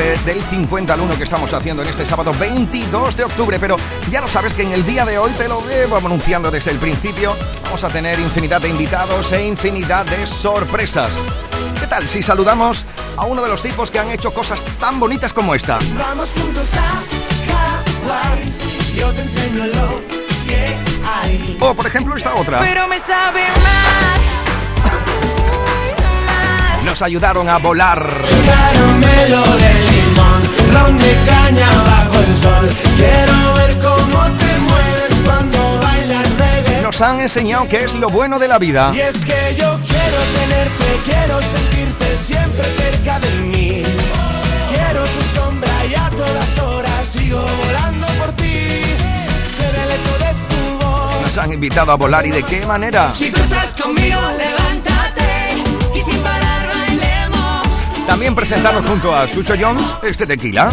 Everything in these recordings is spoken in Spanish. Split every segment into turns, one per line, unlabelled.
este del 50 al 1 que estamos haciendo en este sábado 22 de octubre. Pero ya lo sabes que en el día de hoy te lo veo anunciando desde el principio. Vamos a tener infinidad de invitados e infinidad de sorpresas. ¿Qué tal si saludamos a uno de los tipos que han hecho cosas tan bonitas como esta?
Vamos juntos a yo te enseño lo que hay.
O por ejemplo esta otra.
Pero me sabe mal.
Nos ayudaron a volar.
Caramelo de limón, ron de caña bajo el sol. Quiero ver cómo te mueves cuando bailas reggae.
Nos han enseñado qué es lo bueno de la vida.
Y es que yo quiero tenerte, quiero sentirte siempre cerca de mí. Quiero tu sombra y a todas horas sigo volando por ti. Ser el eco de tu voz.
Nos han invitado a volar y de qué manera.
Si tú estás conmigo, levántate
También presentaron junto a Sucho Jones este tequila.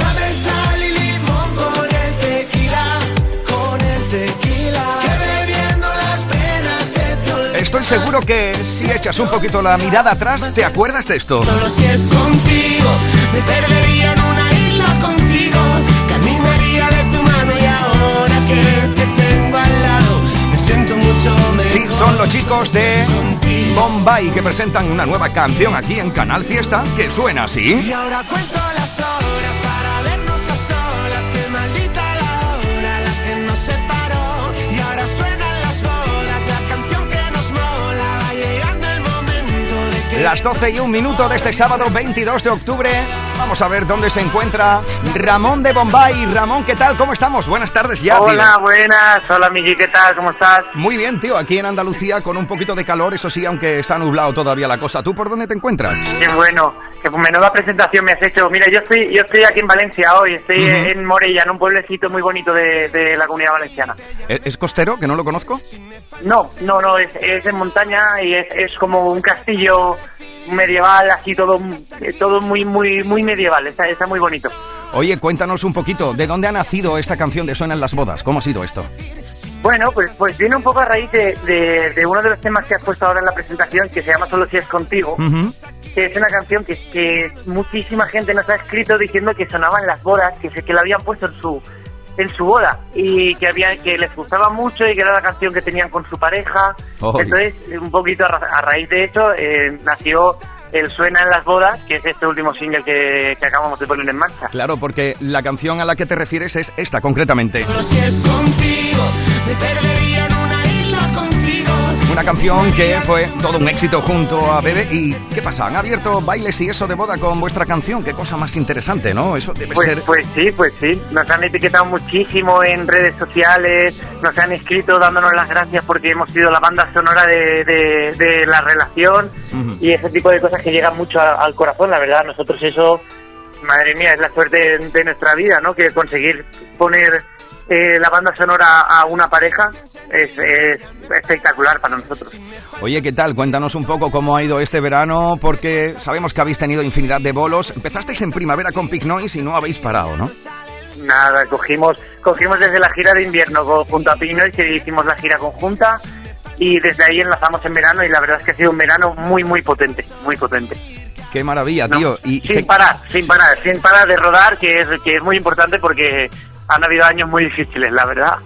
Estoy seguro que si echas un poquito la mirada atrás, te acuerdas de esto.
Solo si es contigo, me perdería en una isla contigo. Caminaría de tu mano y ahora que te tengo al lado, me siento mucho mejor.
Sí, son los chicos de. Bombay que presentan una nueva canción aquí en Canal Fiesta que suena así.
Y ahora cuento las horas para vernos a solas. Que maldita la hora, la que nos separó. Y ahora suenan las bodas, la canción que nos mola. Va llegando el momento de que.
Las 12 y un minuto de este sábado 22 de octubre. Vamos a ver dónde se encuentra Ramón de Bombay. Ramón, ¿qué tal? ¿Cómo estamos? Buenas tardes ya, tío.
Hola, buenas. Hola, Miki, ¿qué tal? ¿Cómo estás?
Muy bien, tío. Aquí en Andalucía con un poquito de calor, eso sí, aunque está nublado todavía la cosa. ¿Tú por dónde te encuentras?
Qué bueno. Qué menuda presentación me has hecho. Mira, yo estoy yo estoy aquí en Valencia hoy. Estoy
Ujú.
en Morella, en un pueblecito muy bonito de, de la comunidad valenciana.
¿Es es costero, que no lo conozco?
No, no, no. Es, es en montaña y es, es como un castillo medieval, así todo todo muy muy muy medieval. Está, está muy bonito.
Oye, cuéntanos un poquito, ¿de dónde ha nacido esta canción de Suenan las bodas? ¿Cómo ha sido esto?
Bueno, pues, pues viene un poco a raíz de, de, de uno de los temas que has puesto ahora en la presentación, que se llama Solo si es contigo.
Ujú.
que es una canción que, que muchísima gente nos ha escrito diciendo que sonaba en las bodas, que, se, que la habían puesto en su en su boda y que había que les gustaba mucho y que era la canción que tenían con su pareja.
Oy.
Entonces, un poquito a, ra- a raíz de eso eh, nació el Suena en las bodas, que es este último single que, que acabamos de poner en marcha.
Claro, porque la canción a la que te refieres es esta concretamente.
Solo si es contigo, me perdería en una isla contigo.
Una canción que fue todo un éxito junto a Bebe. ¿Y qué pasa? ¿Han abierto bailes y eso de boda con vuestra canción? Qué cosa más interesante, ¿no? Eso debe
Pues,
ser...
pues sí, pues sí. Nos han etiquetado muchísimo en redes sociales, nos han escrito dándonos las gracias porque hemos sido la banda sonora de, de- de la relación y ese tipo de cosas que llegan mucho a- al corazón, la verdad. Nosotros eso, madre mía, es la suerte de, de nuestra vida, ¿no? Que conseguir poner eh, la banda sonora a una pareja es, es espectacular para nosotros.
Oye, ¿qué tal? Cuéntanos un poco cómo ha ido este verano, porque sabemos que habéis tenido infinidad de bolos. Empezasteis en primavera con Pig Noise y no habéis parado, ¿no?
Nada, cogimos, cogimos desde la gira de invierno junto a Pinoy, que hicimos la gira conjunta, y desde ahí enlazamos en verano, y la verdad es que ha sido un verano muy, muy potente, muy potente.
Qué maravilla,
No,
tío. Y
sin
se-
parar, sin parar, sin parar de rodar, que es, que es muy importante porque han habido años muy difíciles, la verdad.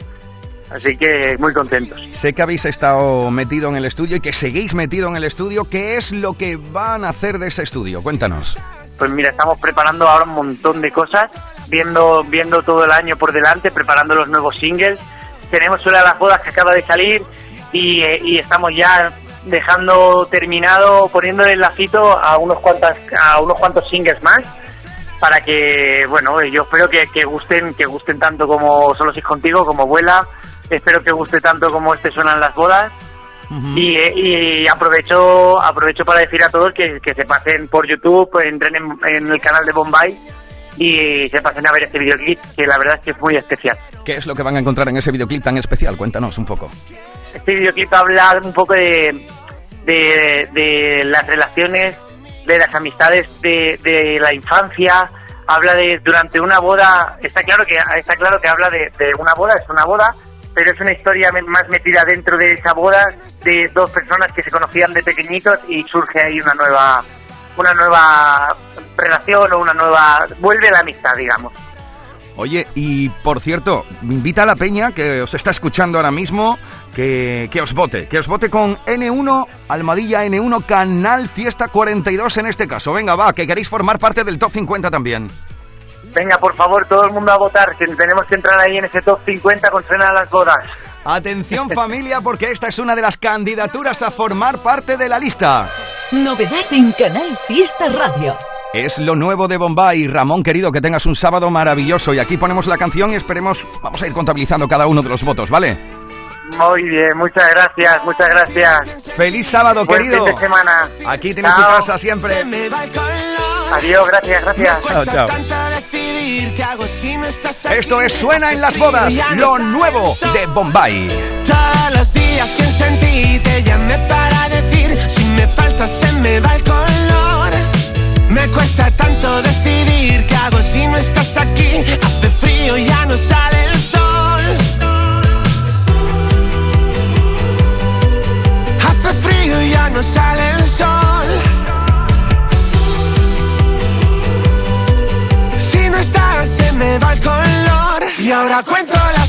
Así que muy contentos.
Sé que habéis estado metido en el estudio y que seguís metido en el estudio. ¿Qué es lo que van a hacer de ese estudio? Cuéntanos.
Pues mira, estamos preparando ahora un montón de cosas, viendo, viendo todo el año por delante, preparando los nuevos singles. Tenemos una de las bodas que acaba de salir y, eh, y estamos ya dejando terminado, poniéndole el lacito a unos cuantas, a unos cuantos singles más para que, bueno, yo espero que, que gusten, que gusten tanto como Solo si es contigo, como Vuela. Espero que guste tanto como este suenan las bodas. Y, eh, y aprovecho aprovecho para decir a todos que, que se pasen por YouTube, entren en, en el canal de Bombay y se pasen a ver este videoclip, que la verdad es que es muy especial.
¿Qué es lo que van a encontrar en ese videoclip tan especial? Cuéntanos un poco.
Este videoclip habla un poco de, de, de las relaciones, de las amistades de, de la infancia, habla de durante una boda, está claro que está claro que habla de, de una boda, es una boda, pero es una historia más metida dentro de esa boda de dos personas que se conocían de pequeñitos y surge ahí una nueva una nueva relación o una nueva vuelve la amistad digamos.
Oye, y por cierto, invita a la peña que os está escuchando ahora mismo que, que os vote, que os vote con N1, Almadilla N1, Canal Fiesta 42 en este caso. Venga, va, que queréis formar parte del top 50 también.
venga por favor todo el mundo a votar que tenemos que entrar ahí en ese top 50 con Suena a las bodas
Atención familia, porque esta es una de las candidaturas a formar parte de la lista.
Novedad en Canal Fiesta Radio.
Es lo nuevo de Bombay. Ramón, querido, que tengas un sábado maravilloso. Y aquí ponemos la canción y esperemos, vamos a ir contabilizando cada uno de los votos, ¿vale?
Muy bien muchas gracias muchas gracias
Feliz sábado,
buen
querido.
fin de semana
Aquí tienes tu
Chao.
casa siempre.
Se me va el color.
adiós gracias gracias
Me cuesta
Chao, chao.
tanto decidir qué hago si no estás aquí.
Esto es Suena en las bodas, lo nuevo de Bombay.
Todos los días pienso en ti, te llamé para decir si me faltas se me va el color. Me cuesta tanto decidir qué hago si no estás aquí. Hace frío, ya no sale el sol. No sale el sol. Si no estás, se me va el color. Y ahora cuento las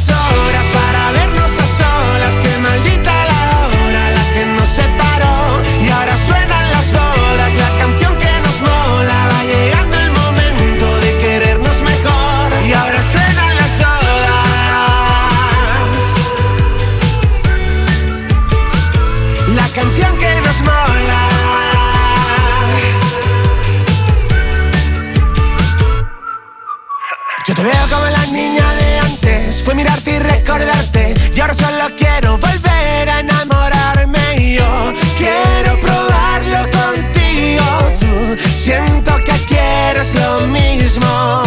fue mirarte y recordarte. Y ahora solo quiero volver a enamorarme. Y yo quiero probarlo contigo. Tú siento que quieres lo mismo.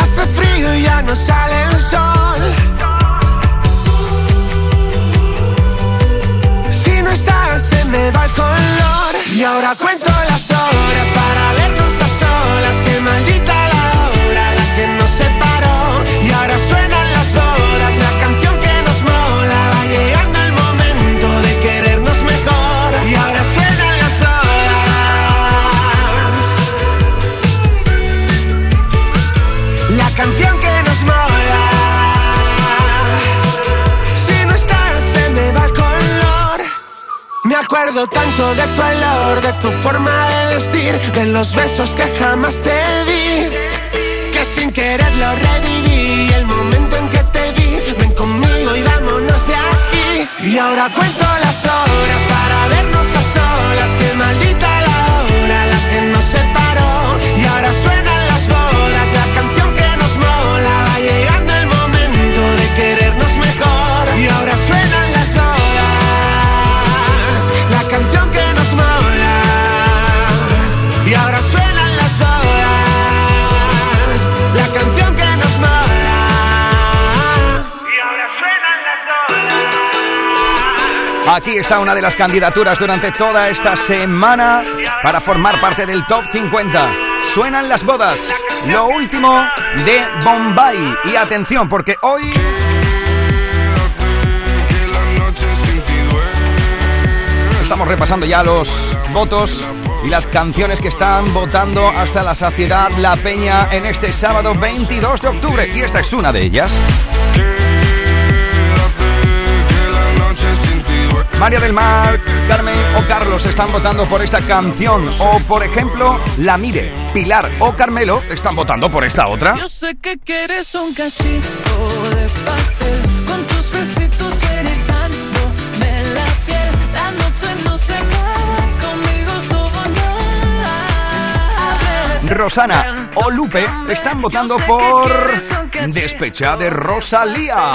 Hace frío y ya no sale el sol. Si no estás, se me va el color. Y ahora cuento las horas para vernos a solas. Que maldita acuerdo tanto de tu olor, de tu forma de vestir, de los besos que jamás te di. Que sin querer lo reviví. El momento en que te vi, ven conmigo y vámonos de aquí. Y ahora cuento las horas
Aquí está una de las candidaturas durante toda esta semana para formar parte del top 50. Suenan las bodas, lo último de Bombay. Y atención, porque hoy estamos repasando ya los votos y las canciones que están votando hasta la saciedad la peña en este sábado 22 de octubre. Y esta es una de ellas. María del Mar, Carmen o Carlos están votando por esta canción. O, por ejemplo, La Mire, Pilar o Carmelo están votando por esta otra.
Yo sé que quieres un cachito de pastel con tus besitos erizándome la piel. La noche no se acaba y conmigo es todo nada.
Rosana o Lupe están votando por Despecha de Rosalía.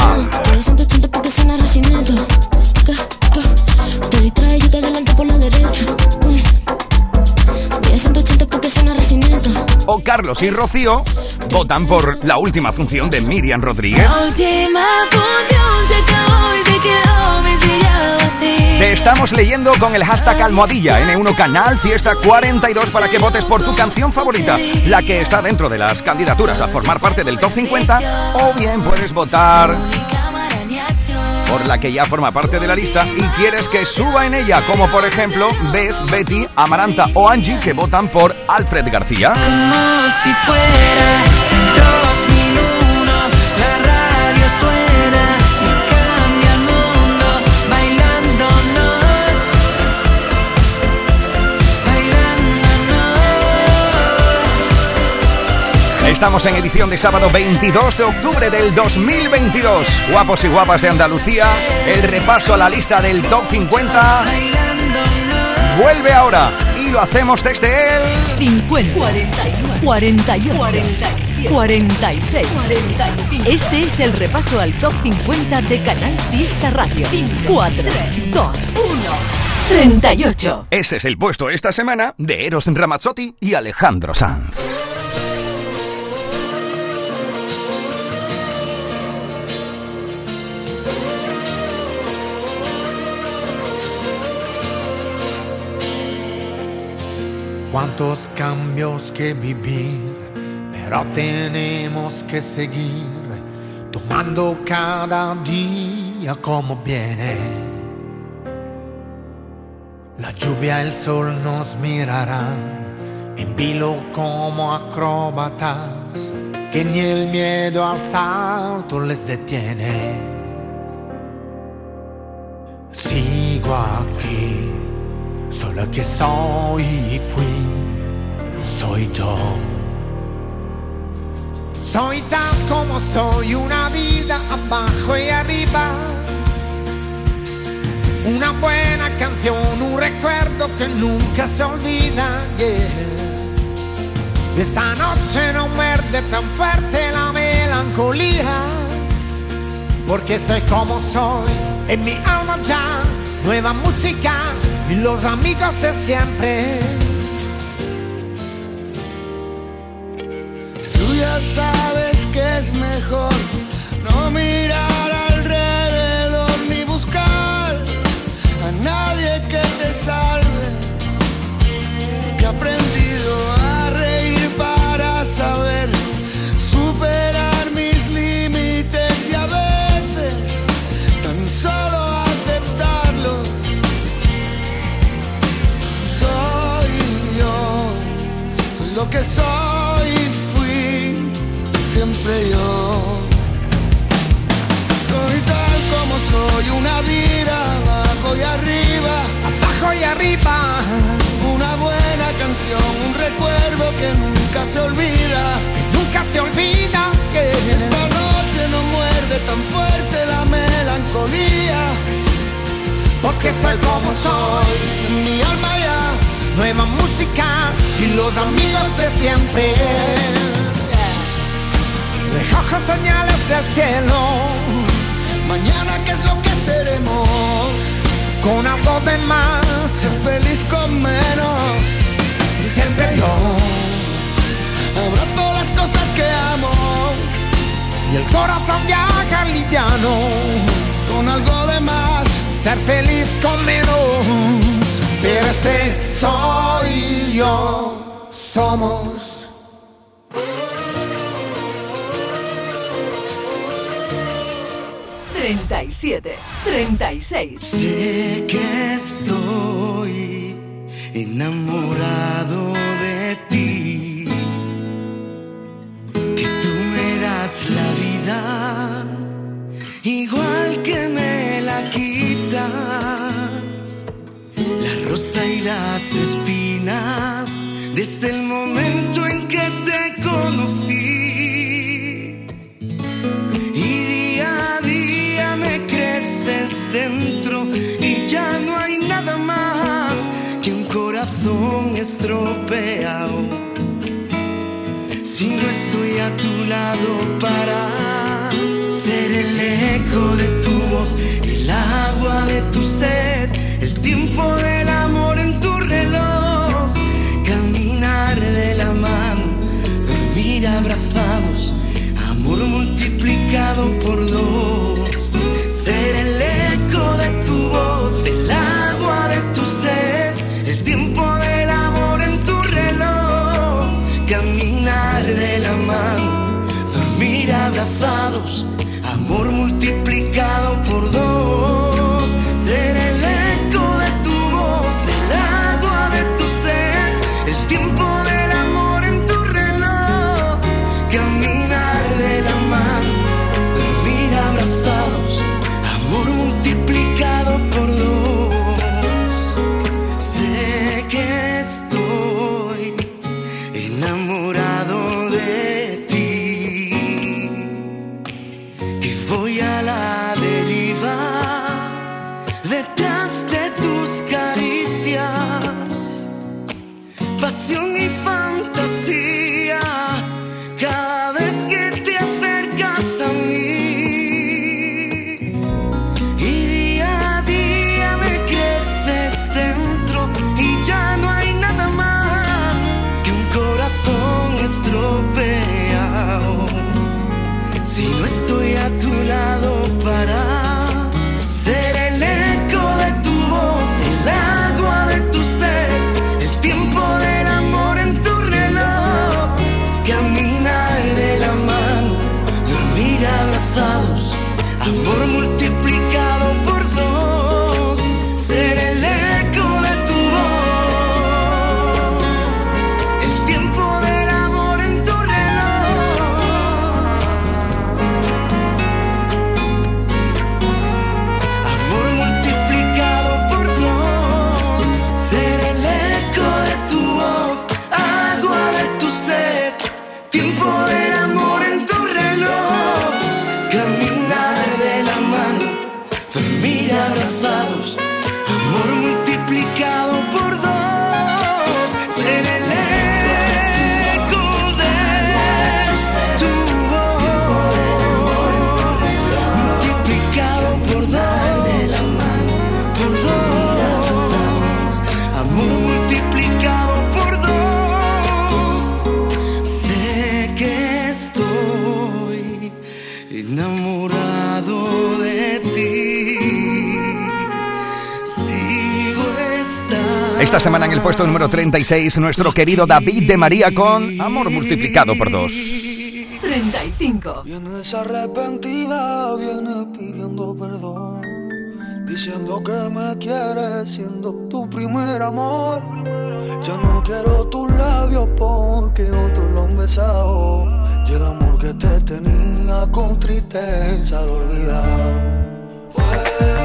Distrae, yo te adelanto por la derecha. Voy a 180 porque suena recinito.
O Carlos y Rocío votan por la última función de Miriam Rodríguez.
La última función se acabó y se quedó mi silla vacía.
Te estamos leyendo con el hashtag almohadilla N1 Canal Fiesta 42 para que votes por tu canción favorita, la que está dentro de las candidaturas a formar parte del top 50, o bien puedes votar por la que ya forma parte de la lista y quieres que suba en ella, como por ejemplo Bess, Betty, Amaranta o Angie que votan por Alfred García.
Como si fuera 2001,
Estamos en edición de sábado 22 de octubre del 2022. Guapos y guapas de Andalucía, el repaso a la lista del top 50 vuelve ahora y lo hacemos desde el
50, 41, 48, 47, 46, 45. Este es el repaso al top 50 de Canal Fiesta Radio. 4, 2, 1, 38.
Ese es el puesto esta semana de Eros Ramazzotti y Alejandro Sanz.
Cuántos cambios que vivir, pero tenemos que seguir tomando cada día como viene. La lluvia, el sol nos mirarán en vilo como acróbatas, que ni el miedo al salto les detiene. Sigo aquí Solo que soy y fui, soy yo. Soy tal como soy, una vida abajo y arriba. Una buena canción, un recuerdo que nunca se olvida. yeah. Esta noche no muerde tan fuerte la melancolía, porque soy como soy, en mi alma ya, nueva música y los amigos de siempre.
Tú ya sabes que es mejor no mirar alrededor ni buscar a nadie que te salve. Que soy y fui siempre yo. Soy tal como soy, una vida abajo y arriba,
Abajo y arriba,
una buena canción, un recuerdo que nunca se olvida.
nunca se olvida que
Esta noche no muerde tan fuerte la melancolía,
porque soy como soy.
mi alma ya
Nueva música y los amigos de siempre. Recojo señales del cielo
mañana qué es lo que seremos.
con algo de más.
Ser feliz con menos.
Y siempre yo
Abrazo las cosas que amo
y el corazón viaja liviano.
con algo de más.
Ser feliz con menos. Pero este soy yo.
Somos
37, 36.
Sé que estoy enamorado de ti, que tú me das la vida, igual que me la quitas, y las espinas, desde el momento en que te conocí. Y día a día me creces dentro y ya no hay nada más que un corazón estropeado. Si no estoy a tu lado para ser el eco de tu voz, el agua de tu sed, el tiempo del por dos,
Esta semana en el puesto número 36, nuestro querido David de María con Amor multiplicado por dos.
35.
Vienes arrepentida, vienes pidiendo perdón, diciendo que me quieres siendo tu primer amor. Yo no quiero tus labios porque otros lo han besado y el amor que te tenía con tristeza lo olvidado.
Fue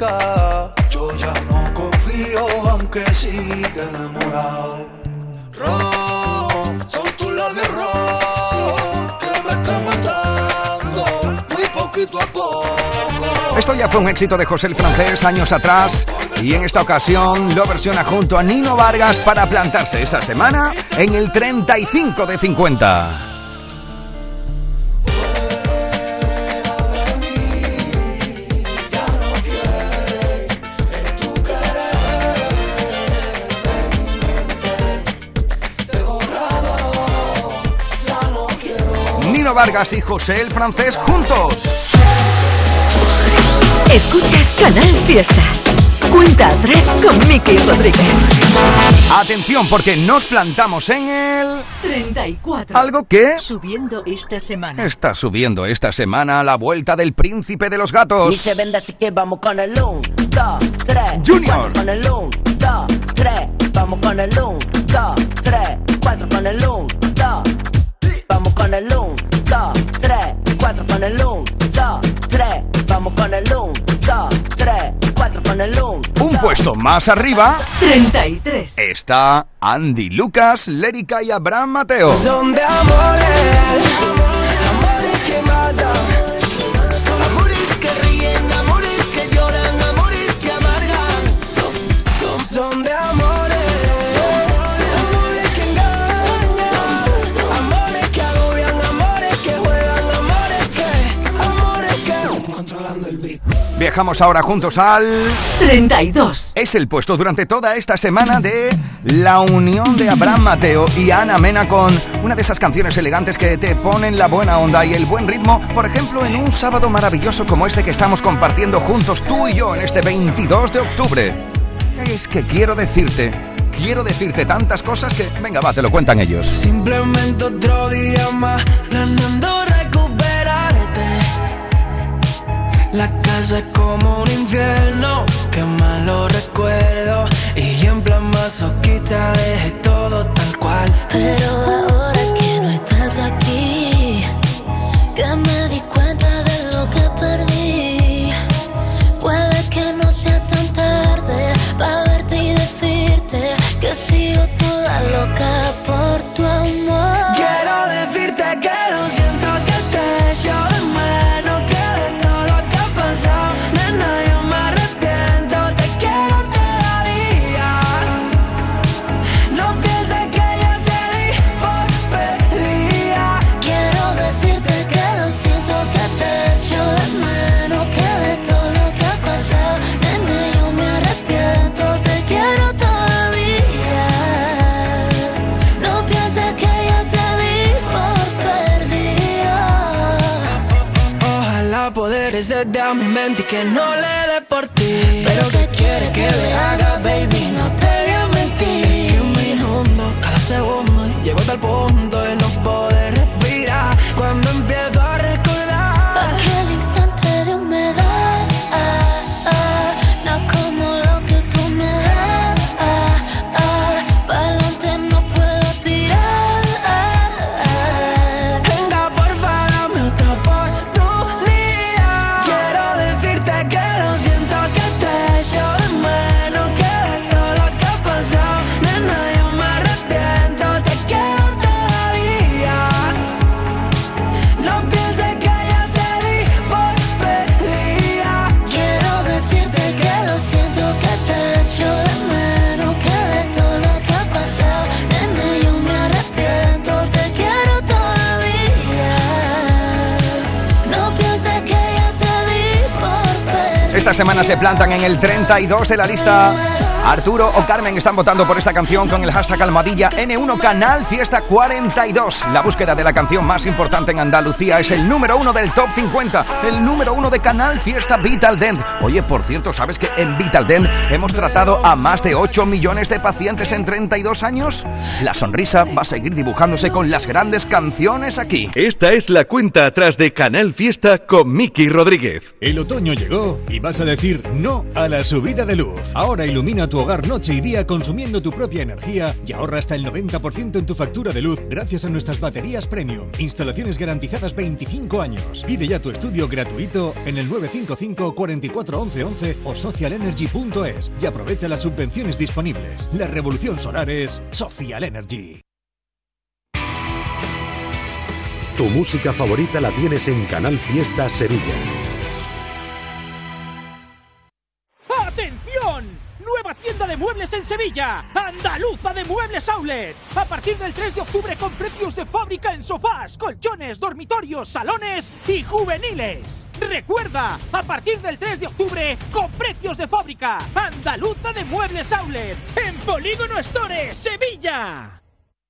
Yo ya no
confío, aunque siga enamorado. Rojo, son tus labios que me están matando, muy poquito a poco.
Esto ya fue un éxito de José el Francés años atrás y en esta ocasión lo versiona junto a Nino Vargas para plantarse esa semana en el 35 de 50. Vargas y José el Francés juntos.
Escuchas Canal Fiesta. Cuenta atrás con Miki Rodríguez.
Atención, porque nos plantamos en el...
34.
Algo que
Subiendo esta semana.
está subiendo esta semana a la vuelta del príncipe de los gatos.
Ni se vende, así que vamos con el 1, 2, 3.
Junior.
Con el 1, 2, 3. Vamos con el 1, 2, 3. 4 con el 1, 2. Vamos con el 1,
puesto más arriba
33.
está Andy Lucas, Lérica y Abraham Mateo.
Son de amores, amores que matan,
Viajamos ahora juntos al...
32.
Es el puesto durante toda esta semana de la unión de Abraham Mateo y Ana Mena con una de esas canciones elegantes que te ponen la buena onda y el buen ritmo, por ejemplo, en un sábado maravilloso como este que estamos compartiendo juntos tú y yo en este 22 de octubre. Es que quiero decirte, quiero decirte tantas cosas que, venga, va, te lo cuentan ellos.
Simplemente otro día más La casa es como un infierno, que malo recuerdo. Y en plan masoquista dejé todo tal cual.
Pero
poder ser de a mi mente y que no le dé por ti. Pero que quiere que le haga, baby, no te voy a mentir. Un minuto, cada segundo, y llego hasta el punto
Esta semana se plantan en el 32 de la lista. Arturo o Carmen están votando por esta canción con el hashtag Almohadilla N1 Canal Fiesta 42. La búsqueda de la canción más importante en Andalucía es el número uno del Top 50, el número uno de Canal Fiesta Vital Dent. Oye, por cierto, ¿sabes que en Vital Dent hemos tratado a más de 8 millones de pacientes en 32 años? La sonrisa va a seguir dibujándose con las grandes canciones aquí.
Esta es la cuenta atrás de Canal Fiesta con Miki Rodríguez.
El otoño llegó y vas a decir no a la subida de luz. Ahora ilumina tu hogar noche y día consumiendo tu propia energía y ahorra hasta el 90% en tu factura de luz gracias a nuestras baterías premium. Instalaciones garantizadas 25 años. Pide ya tu estudio gratuito en el 955 44 11 11 o socialenergy.es y aprovecha las subvenciones disponibles. La revolución solar es Social Energy.
Tu música favorita la tienes en Canal Fiesta Sevilla.
En Sevilla. Andaluza de Muebles Outlet. A partir del 3 de octubre con precios de fábrica en sofás, colchones, dormitorios, salones y juveniles. Recuerda, a partir del 3 de octubre con precios de fábrica. Andaluza de Muebles Outlet. En Polígono Store, Sevilla.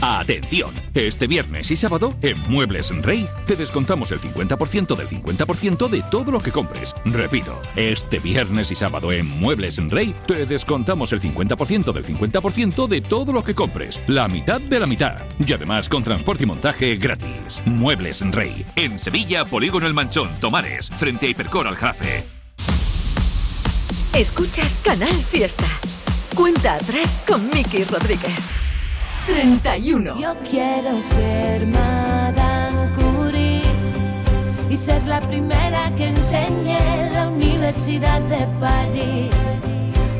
Atención, este viernes y sábado en Muebles Rey te descontamos el 50% del 50% de todo lo que compres. Repito, este viernes y sábado en Muebles Rey te descontamos el 50% del 50% de todo lo que compres. La mitad de la mitad. Y además con transporte y montaje gratis. Muebles Rey. En Sevilla, Polígono El Manchón, Tomares, frente a Hipercor al Jarafe.
Escuchas Canal Fiesta. Cuenta atrás con Miki Rodríguez. 31.
Yo quiero ser Madame Curie y ser la primera que enseñe en la Universidad de París.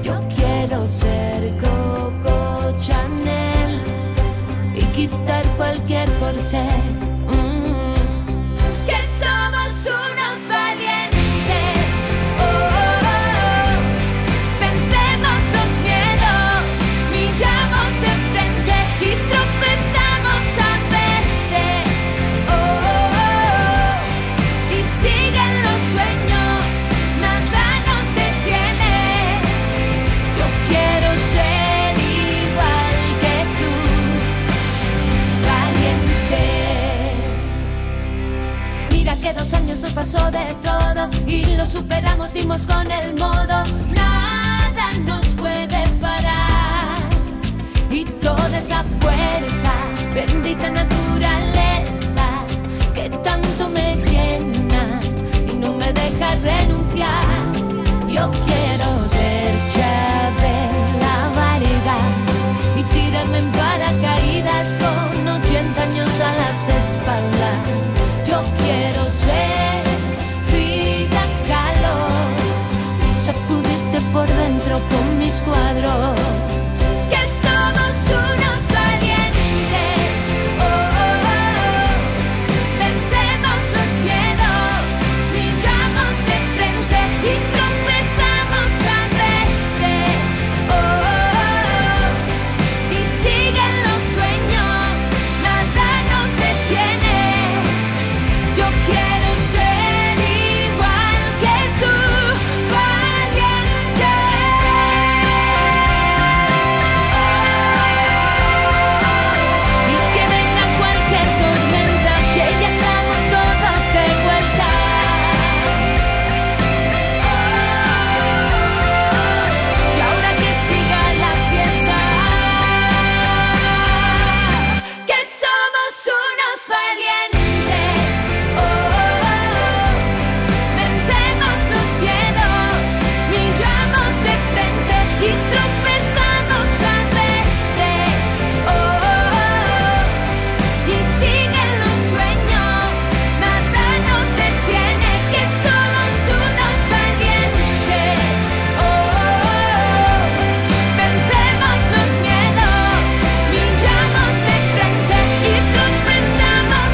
Yo quiero ser Coco Chanel y quitar cualquier corsé. Mm. Que somos unos superamos, dimos con el modo.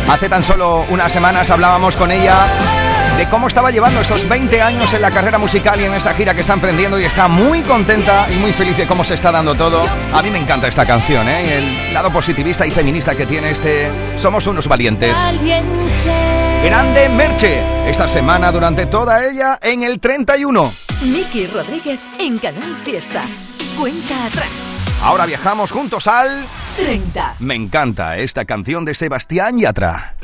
Hace tan solo unas semanas hablábamos con ella de cómo estaba llevando estos 20 años en la carrera musical y en esta gira que está emprendiendo y está muy contenta y muy feliz de cómo se está dando todo. A mí me encanta esta canción, ¿eh? El lado positivista y feminista que tiene este Somos unos valientes.
valiente.
Grande Merche, esta semana durante toda ella en el 31.
Miki Rodríguez en Canal Fiesta. Cuenta atrás.
Ahora viajamos juntos al...
30.
Me encanta esta canción de Sebastián Yatra.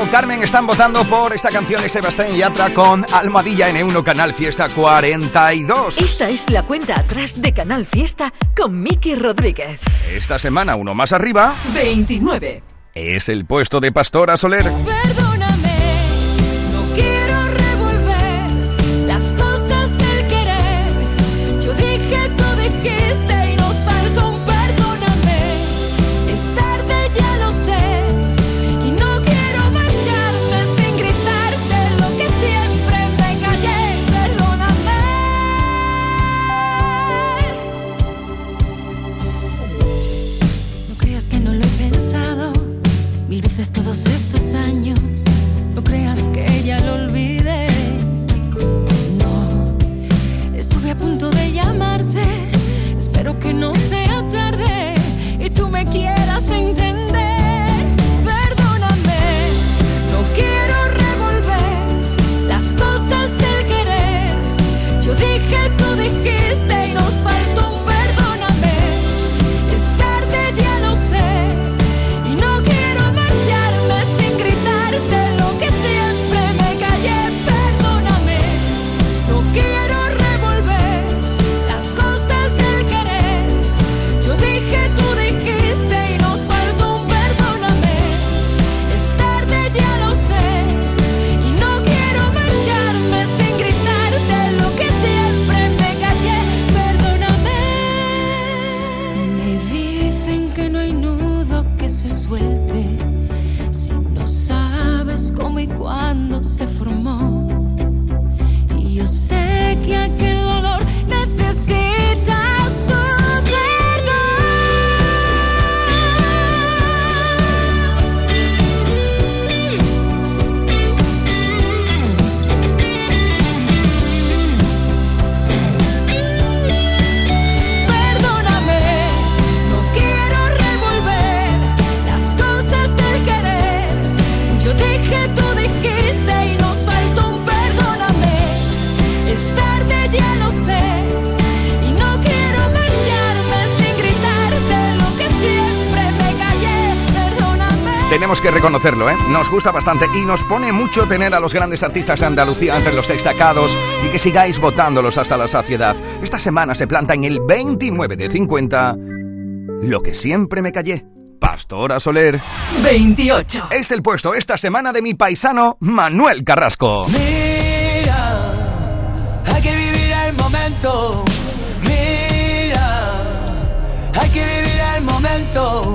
O Carmen están votando por esta canción de Sebastián Yatra con Almohadilla N1 Canal Fiesta 42.
Esta es la cuenta atrás de Canal Fiesta con Miki Rodríguez.
Esta semana uno más arriba
29.
es el puesto de Pastora Soler.
Perdóname,
Tenemos que reconocerlo, ¿eh? Nos gusta bastante y nos pone mucho tener a los grandes artistas de Andalucía entre los destacados y que sigáis votándolos hasta la saciedad. Esta semana se planta en el 29 de 50 Lo que siempre me callé. Pastora Soler.
28.
Es el puesto esta semana de mi paisano Manuel Carrasco.
Mira, hay que vivir el momento. Mira, hay que vivir el momento.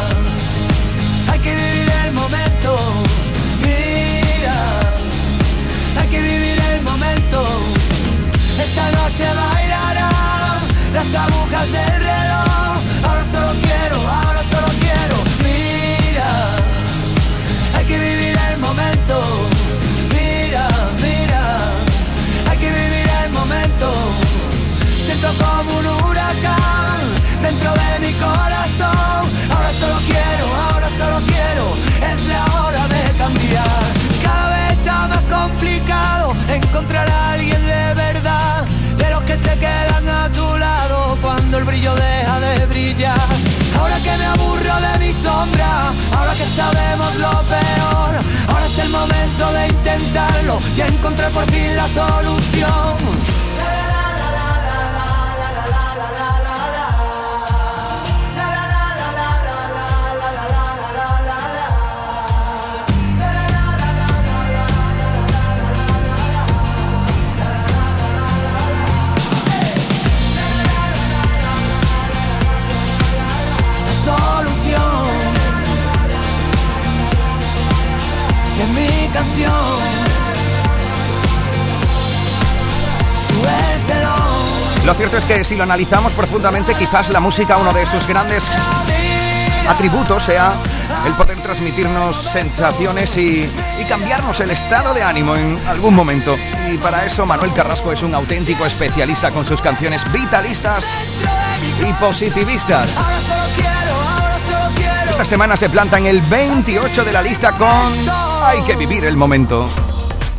Esta noche bailarán las agujas del reloj. Ahora solo quiero, ahora solo quiero. Mira, hay que vivir el momento. Mira, mira, hay que vivir el momento. Siento como un huracán dentro de mi corazón. Ahora solo quiero, ahora solo quiero. Es la hora de cambiar. Está más complicado encontrar a alguien de verdad. De los que se quedan a tu lado cuando el brillo deja de brillar. Ahora que me aburro de mi sombra, ahora que sabemos lo peor, ahora es el momento de intentarlo y encontrar por fin la solución.
Suéltelo.
Lo cierto es que si lo analizamos profundamente, quizás la música, uno de sus grandes atributos sea el poder transmitirnos sensaciones y, y cambiarnos el estado de ánimo en algún momento. Y para eso Manuel Carrasco es un auténtico especialista con sus canciones vitalistas y positivistas. Esta semana se planta en el 28 de la lista con Hay que vivir el momento.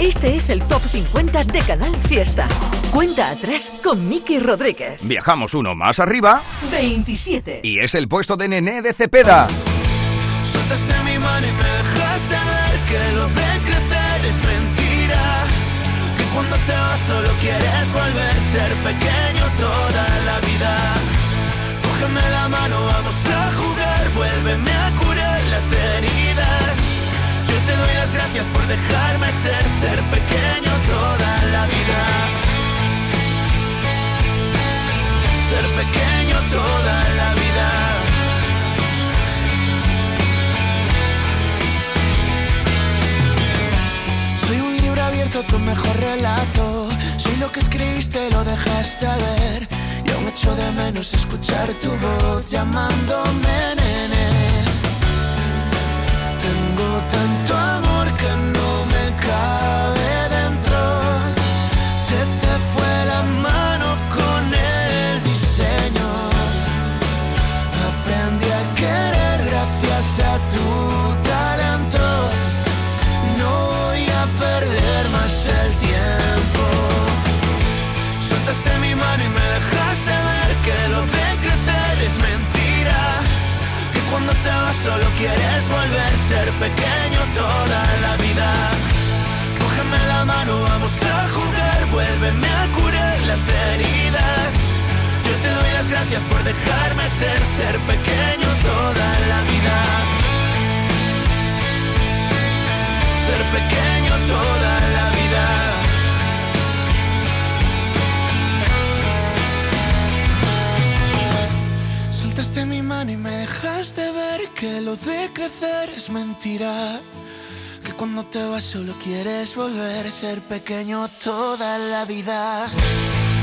Este es el Top 50 de Canal Fiesta. Cuenta atrás con Miki Rodríguez.
Viajamos uno más arriba
27.
y es el puesto de Nené de Cepeda.
Soltaste mi mano y me dejaste ver que lo de crecer es mentira. Que cuando te vas solo quieres volver a ser pequeño toda la vida. Cógeme la mano, vamos a jugar, vuélveme a curar las heridas. Yo te doy las gracias por dejarme ser, ser pequeño toda la vida. Ser pequeño toda la vida. Soy un libro abierto, tu mejor relato. Soy lo que escribiste, lo dejaste ver. Y aún echo de menos escuchar tu voz llamándome nene. Solo quieres volver. a ser pequeño toda la vida. Cógeme la mano, vamos a jugar, vuélveme a curar las heridas. Yo te doy las gracias por dejarme ser, ser pequeño toda la vida. Que lo de crecer es mentira. Que cuando te vas solo quieres volver a ser pequeño toda la vida.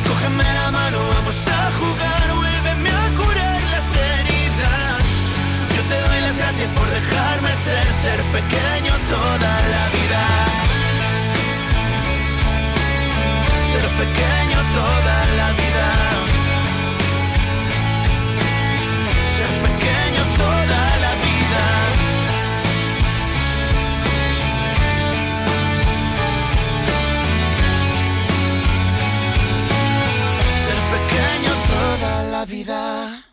Cógeme la mano, vamos a jugar, vuélveme a curar las heridas. Yo te doy las gracias por dejarme ser, ser pequeño toda la vida. Ser pequeño toda la vida. Vida.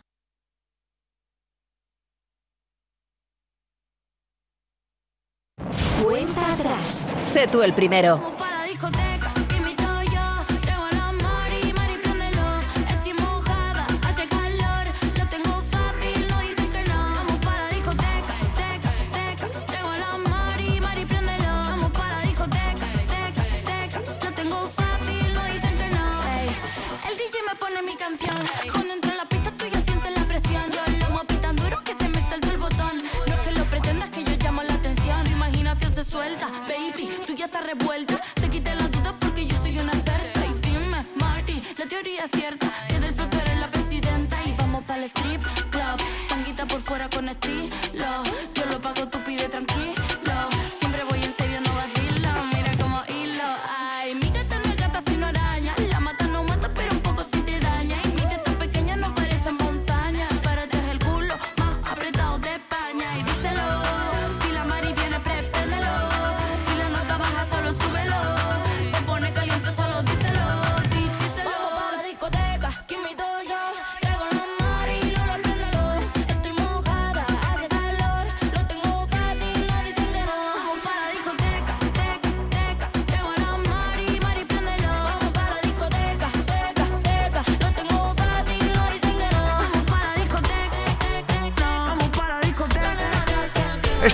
Cuenta atrás. Sé tú el primero.
Pa' estás revuelta. Te quité las dudas porque yo soy una experta. Y dime, Marty, la teoría es cierta. Que del fruto eres la presidenta. Y vamos para el strip club. Tanguita por fuera con estilo.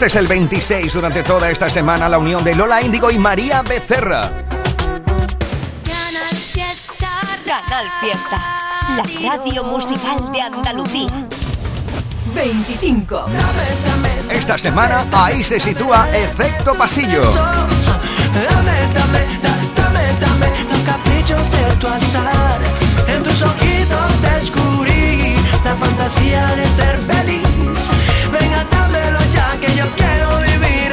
Este es el
26 durante toda esta semana, la unión de Lola Índigo y María Becerra.
Canal Fiesta.
Canal Fiesta, la radio musical de Andalucía.
25.
Esta semana ahí se sitúa Efecto Pasillo.
Dame, dame, da- dame, dame los caprichos de tu azar. En tus ojitos descubrí fantasía de ser feliz. Venga, dámelo ya que yo quiero vivir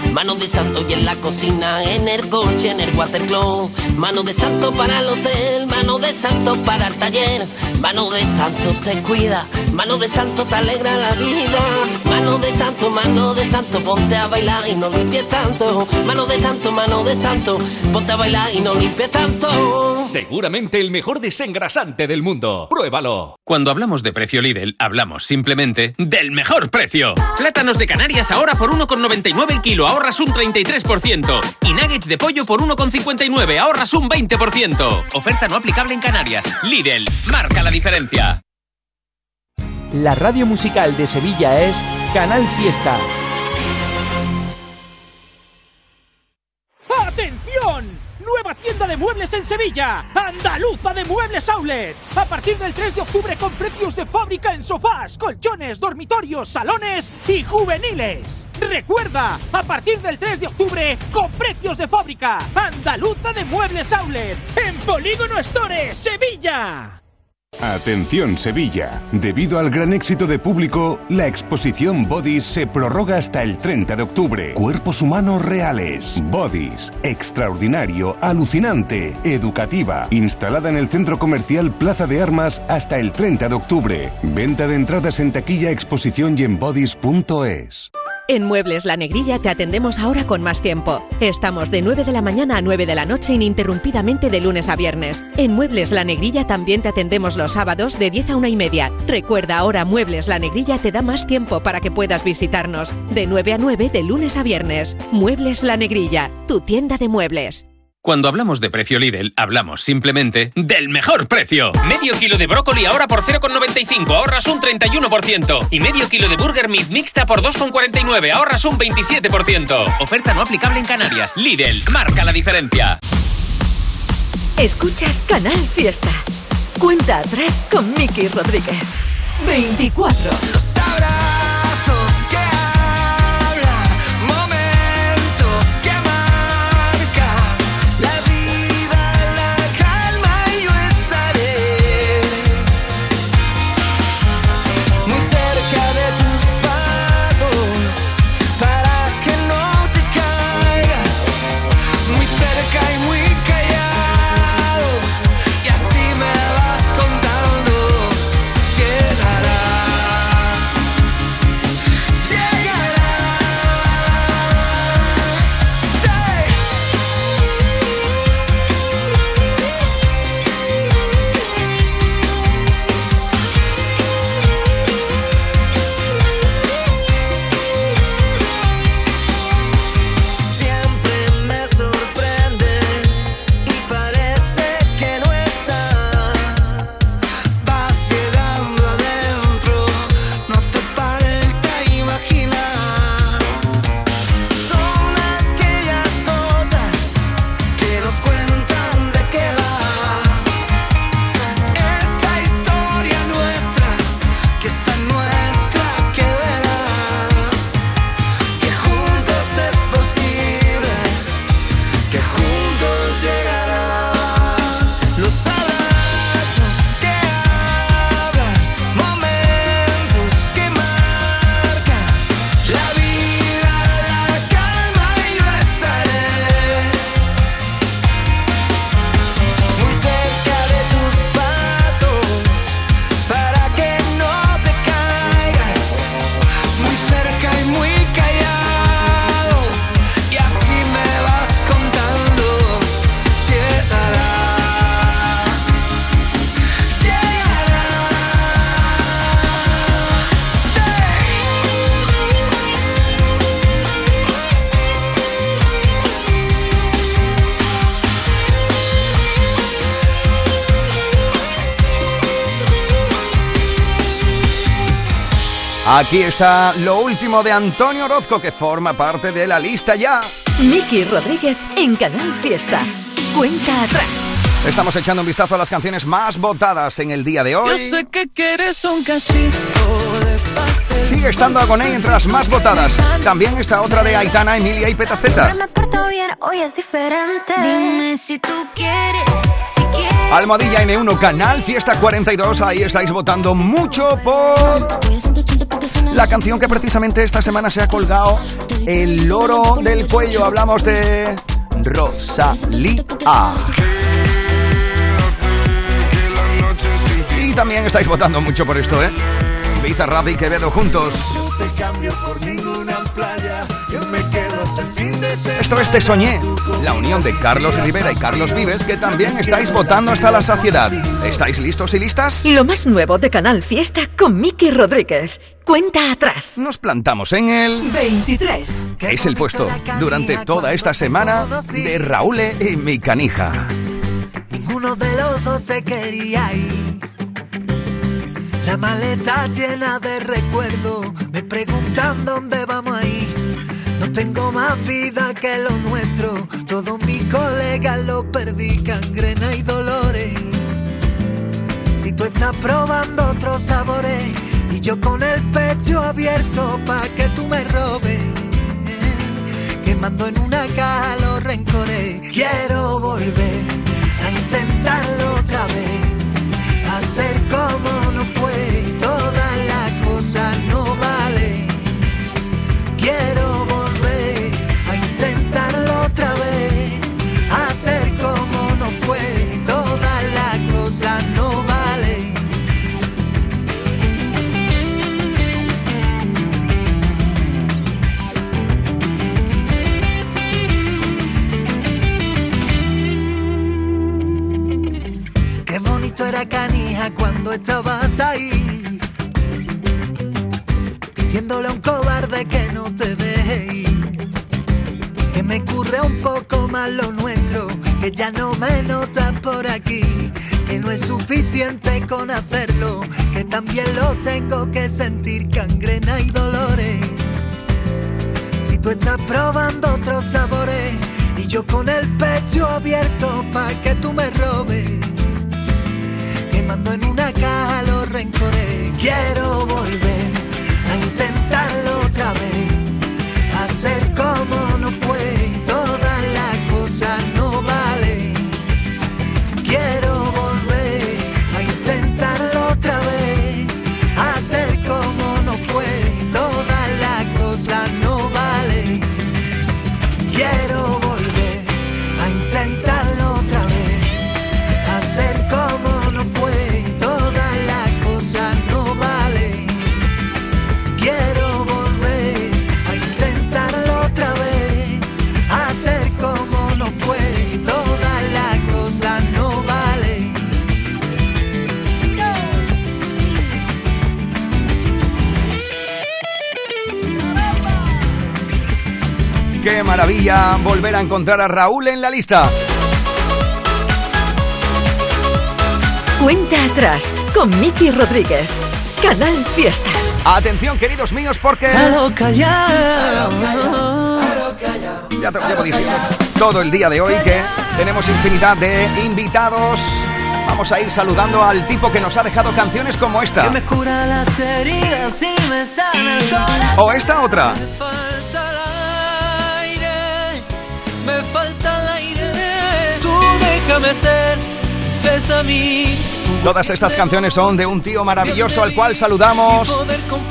mano de santo y en la cocina, en el coche, en el watercloak, mano de santo para el hotel, mano de santo para el taller, mano de santo te cuida, mano de santo te alegra la vida, mano de santo, mano de santo, ponte a bailar y no limpies tanto, mano de santo, mano de santo, ponte a bailar y no limpies tanto.
Seguramente el mejor desengrasante del mundo. Pruébalo. Cuando hablamos de precio Lidl, hablamos simplemente del mejor precio. Plátanos de Canarias ahora por 1,99 el kilo, ahorras un 33%. Y nuggets de pollo por 1,59, ahorras un 20%. Oferta no aplicable en Canarias. Lidl, marca la diferencia.
La radio musical de Sevilla es Canal Fiesta.
Tienda de muebles en Sevilla, Andaluza de Muebles Outlet. A partir del 3 de octubre con precios de fábrica en sofás, colchones, dormitorios, salones y juveniles. Recuerda, a partir del 3 de octubre con precios de fábrica, Andaluza de Muebles Outlet, en Polígono Store, Sevilla.
Atención Sevilla. Debido al gran éxito de público, la exposición Bodies se prorroga hasta el 30 de octubre. Cuerpos humanos reales. Bodies. Extraordinario, alucinante, educativa. Instalada en el centro comercial Plaza de Armas hasta el 30 de octubre. Venta de entradas en taquilla, exposición y en bodies.es.
En Muebles La Negrilla te atendemos ahora con más tiempo. Estamos de 9 de la mañana a 9 de la noche ininterrumpidamente de lunes a viernes. En Muebles La Negrilla también te atendemos los sábados de 10 a 1 y media. Recuerda ahora Muebles La Negrilla te da más tiempo para que puedas visitarnos. De 9 a 9 de lunes a viernes. Muebles La Negrilla, tu tienda de muebles.
Cuando hablamos de precio Lidl, hablamos simplemente del mejor precio. Medio kilo de brócoli ahora por 0,95, ahorras un 31%. Y medio kilo de burger meat mixta por 2,49, ahorras un 27%. Oferta no aplicable en Canarias. Lidl, marca la diferencia.
Escuchas Canal Fiesta. Cuenta atrás con Miki Rodríguez. 24.
Abrazos
Aquí está lo último de Antonio Orozco que forma parte de la lista ya.
Miki Rodríguez en Canal Fiesta. Cuenta atrás.
Estamos echando un vistazo a las canciones más votadas en el día de
Yo
hoy.
sé que quieres un cachito.
Sigue estando Agoné entre las más votadas. También está otra de Aitana, Emilia y Petaceta. Almohadilla N1, Canal Fiesta 42. Ahí estáis votando mucho por la canción que precisamente esta semana se ha colgado el loro del cuello. Hablamos de Rosalía. Y también estáis votando mucho por esto, ¿eh? Bizarrap y Quevedo juntos.
te cambio por ninguna playa. Yo me quedo hasta el fin de semana.
Esto es Te Soñé, la unión de Carlos Rivera y Carlos Vives, que también estáis votando hasta la saciedad. ¿Estáis listos y listas?
Lo más nuevo de Canal Fiesta con Miki Rodríguez. Cuenta atrás.
Nos plantamos en el
23.
que es el puesto durante toda esta semana de Raúl y mi canija.
Ninguno de los dos se quería ir. La maleta llena de recuerdos. Me preguntan dónde vamos a ir. No tengo más vida que lo nuestro. Todos mis colegas lo perdí, cangrena y dolores. Si tú estás probando otros sabores y yo con el pecho abierto pa' que tú me robes. Quemando en una caja los rencores. Quiero volver a intentarlo otra vez. Hacer como Quiero volver a intentarlo otra vez. Hacer como no fue. Todas las cosas no valen. Qué bonito era canija cuando estabas ahí. Pidiéndole a un cobarde que no te deje ir. Que me curre un poco más lo nuestro, que ya no me notas por aquí. Que no es suficiente con hacerlo, que también lo tengo que sentir cangrena y dolores. Si tú estás probando otros sabores y yo con el pecho abierto pa' que tú me robes quemando en una caja los rencores. Quiero volver volver a
encontrar a Raúl en la lista.
Cuenta atrás con Miki Rodríguez. Canal Fiesta.
Atención, queridos míos, porque...
Pero callao.
Ya te, ya podéis ir. Todo el día de hoy que tenemos infinidad de invitados. Vamos a ir saludando al tipo que nos ha dejado canciones como esta.
Que me cura las heridas y me sana el corazón.
O esta otra.
Déjame ser, cesa mí.
Todas estas canciones son de un tío maravilloso al cual saludamos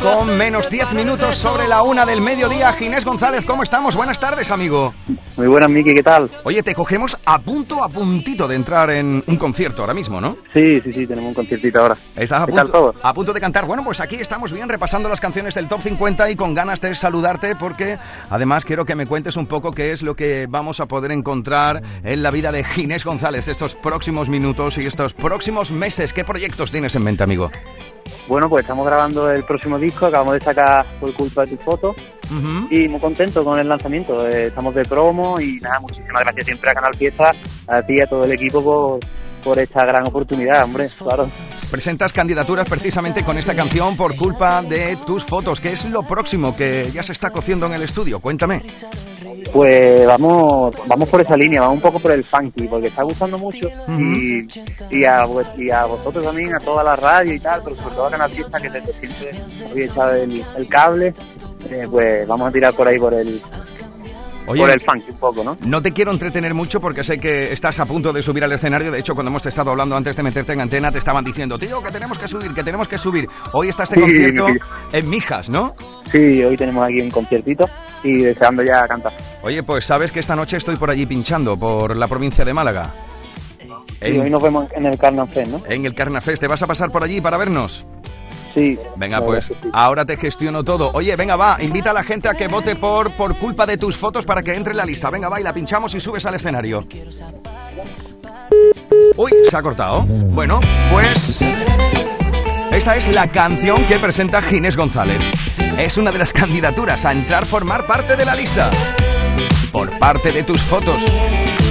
con menos 10 minutos sobre la una del mediodía. Ginés González, ¿cómo estamos? Buenas tardes, amigo.
Muy buenas, Miki, ¿qué tal?
Oye, te cogemos a punto, a puntito de entrar en un concierto ahora mismo, ¿no?
Sí, sí, sí, tenemos un conciertito ahora.
Estás a
¿Qué tal
punto,
todo?
a punto de cantar. Bueno, pues aquí estamos bien repasando las canciones del Top 50 y con ganas de saludarte porque además quiero que me cuentes un poco qué es lo que vamos a poder encontrar en la vida de Ginés González estos próximos minutos y estos próximos meses. ¿Qué proyectos tienes en mente, amigo?
Bueno, pues estamos grabando el próximo disco, acabamos de sacar Por culpa de tus fotos y muy contento con el lanzamiento. Eh, estamos de promo y nada, muchísimas gracias siempre a Canal Fiesta, a ti y a todo el equipo por, por esta gran oportunidad, hombre, claro.
presentas candidaturas precisamente con esta canción por culpa de tus fotos. ¿Qué es lo próximo que ya se está cociendo en el estudio? Cuéntame.
Pues vamos vamos por esa línea, vamos un poco por el funky, porque está gustando mucho y, y, a, y a vosotros también, a toda la radio y tal, pero sobre todo a Canal Fiesta, que desde siempre había echado el, el cable, eh, pues vamos a tirar por ahí por el
Oye,
por el funky un poco, ¿no?
No te quiero entretener mucho porque sé que estás a punto de subir al escenario. De hecho, cuando hemos estado hablando antes de meterte en antena, te estaban diciendo, tío, que tenemos que subir, que tenemos que subir. Hoy está este
Sí,
concierto
sí.
en Mijas, ¿no?
Sí, hoy tenemos aquí un conciertito y deseando ya cantar.
Oye, pues sabes que esta noche estoy por allí pinchando, por la provincia de Málaga.
Y hoy nos vemos en el Carnan Fest, ¿no?
En el Carnafest. ¿Te vas a pasar por allí para vernos?
Sí.
Venga, pues
sí.
ahora te gestiono todo. Oye, venga, va, invita a la gente a que vote por, por culpa de tus fotos para que entre en la lista. Venga, va, y la pinchamos y subes al escenario. Uy, se ha cortado. Bueno, pues... Esta es la canción que presenta Ginés González. Es una de las candidaturas a entrar formar parte de la lista. Por parte de tus fotos.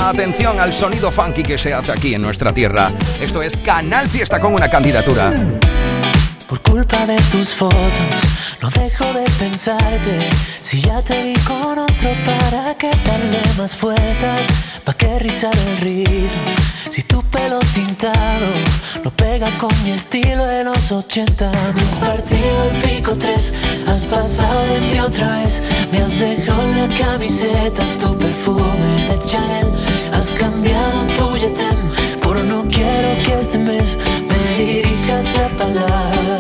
Atención al sonido funky que se hace aquí en nuestra tierra. Esto es Canal Fiesta con una candidatura.
Por culpa de tus fotos, no dejo de pensarte. Si ya te vi con otro, ¿para qué darle más vueltas? ¿Pa' qué rizar el rizo? Si tu pelo tintado no pega con mi estilo de los 80. Me has partido el pico 3, has pasado de mí otra vez. Me has dejado la camiseta tu perfume de Chanel. Has cambiado tu yetem por no quiero que este mes me dirijas la palabra.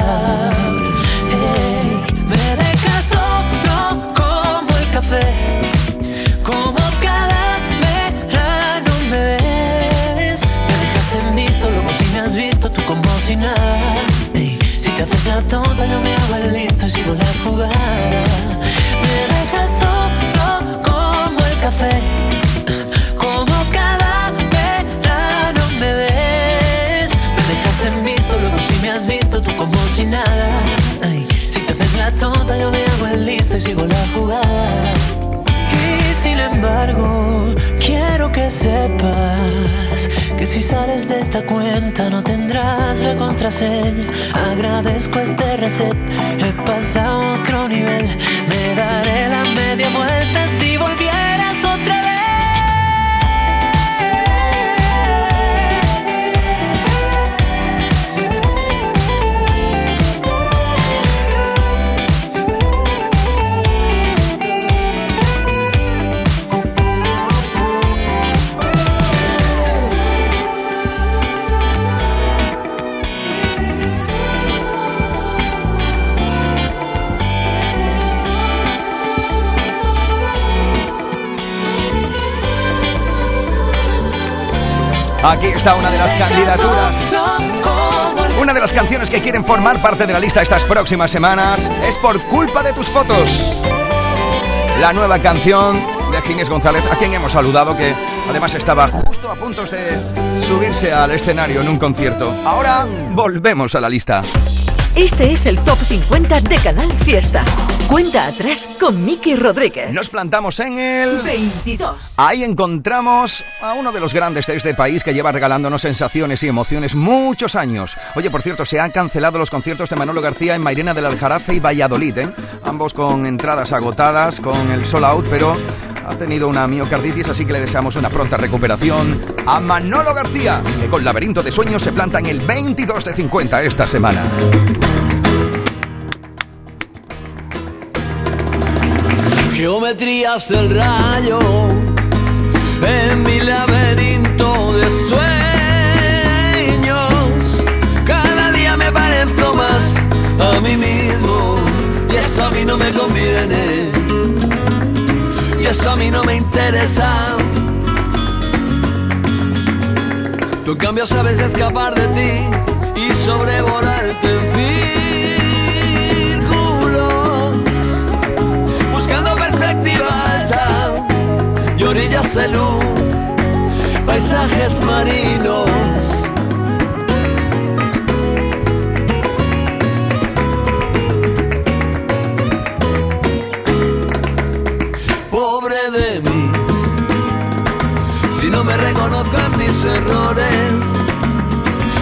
La que si sales de esta cuenta no tendrás la contraseña. Agradezco este reset, he pasado a otro nivel. Me daré la media vuelta
Aquí está una de las candidaturas. Una de las canciones que quieren formar parte de la lista estas próximas semanas es por culpa de tus fotos. La nueva canción de Ginés González, a quien hemos saludado, que además estaba justo a punto de subirse al escenario en un concierto. Ahora volvemos a la lista.
Este es el Top 50 de Canal Fiesta. Cuenta atrás con Miki Rodríguez.
Nos plantamos en el
22.
Ahí encontramos a uno de los grandes de este país que lleva regalándonos sensaciones y emociones muchos años. Oye, por cierto, se han cancelado los conciertos de Manolo García en Mairena del Aljarafe y Valladolid, ¿eh? Ambos con entradas agotadas, con el sold out, pero ha tenido una miocarditis, así que le deseamos una pronta recuperación a Manolo García, que con Laberinto de Sueños se planta en el 22 de 50 esta semana.
Geometrías del rayo,
en mi laberinto de sueños. Cada día me parezco más a mí mismo y eso a mí no me conviene eso a mí no me interesa. Tú en cambio sabes escapar de ti y sobrevolarte en círculos, buscando perspectiva alta y orillas de luz, paisajes marinos. Errores.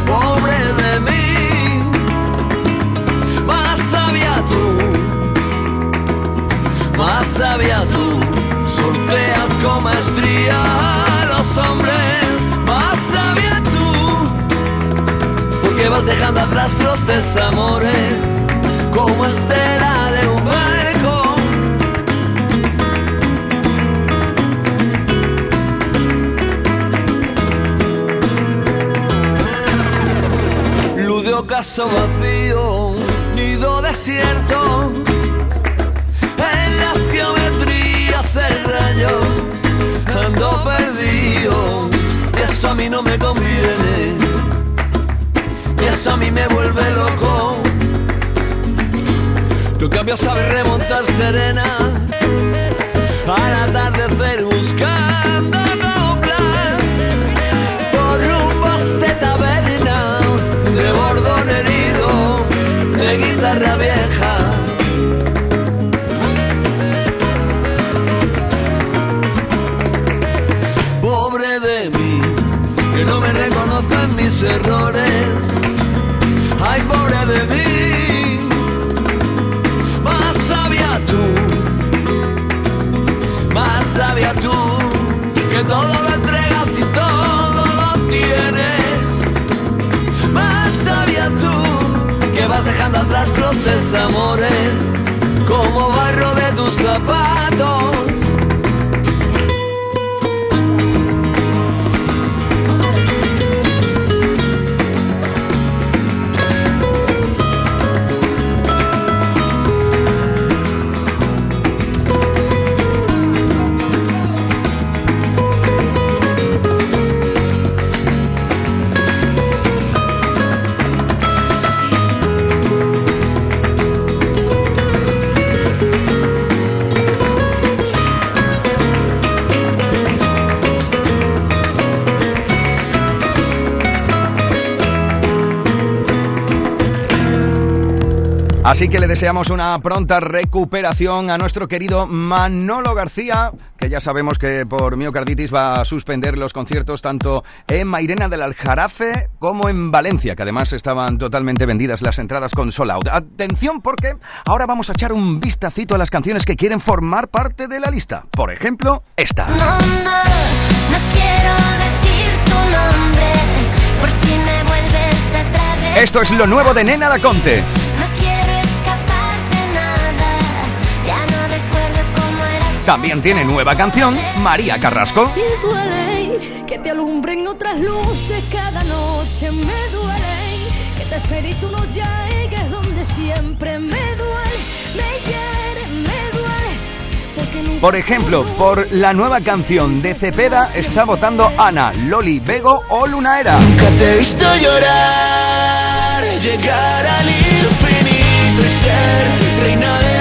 Pobre de mí, más sabia tú, más sabia tú, sorteas con maestría a los hombres, más sabia tú, porque vas dejando atrás los desamores como estela de un barco. Ocaso vacío, nido desierto, en las geometrías del rayo, ando perdido, y eso a mí no me conviene, y eso a mí me vuelve loco. Tu cambio sabes remontar serena, al atardecer buscando coplas, por rumbos de taberna, guitarra vieja. Pobre de mí, que no me reconozco en mis errores. Ay, pobre de mí, más sabia tú, más sabia tú, que todo atrás los desamores, como barro de tus zapatos.
Así que le deseamos una pronta recuperación a nuestro querido Manolo García, que ya sabemos que por miocarditis va a suspender los conciertos tanto en Mairena del Aljarafe como en Valencia, que además estaban totalmente vendidas las entradas con Sold Out. Atención porque ahora vamos a echar un vistacito a las canciones que quieren formar parte de la lista. Por ejemplo, esta.
No, no, no quiero decir tu nombre por si me vuelves a.
Esto es lo nuevo de Nena Daconte.
No
También tiene nueva canción María Carrasco.
Y duele que te alumbren otras luces cada noche. Me duele que te espere y tú no llegues donde siempre me duele. Me hiere, me duele. Porque nunca
Por ejemplo, por la nueva canción de Cepeda está votando Ana, Loli, Bego o Lunaera.
Nunca te he visto llorar, llegar al infinito y ser reina del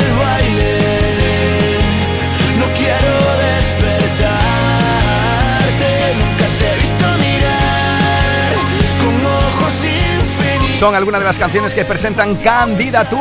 Son algunas de las canciones que presentan candidatura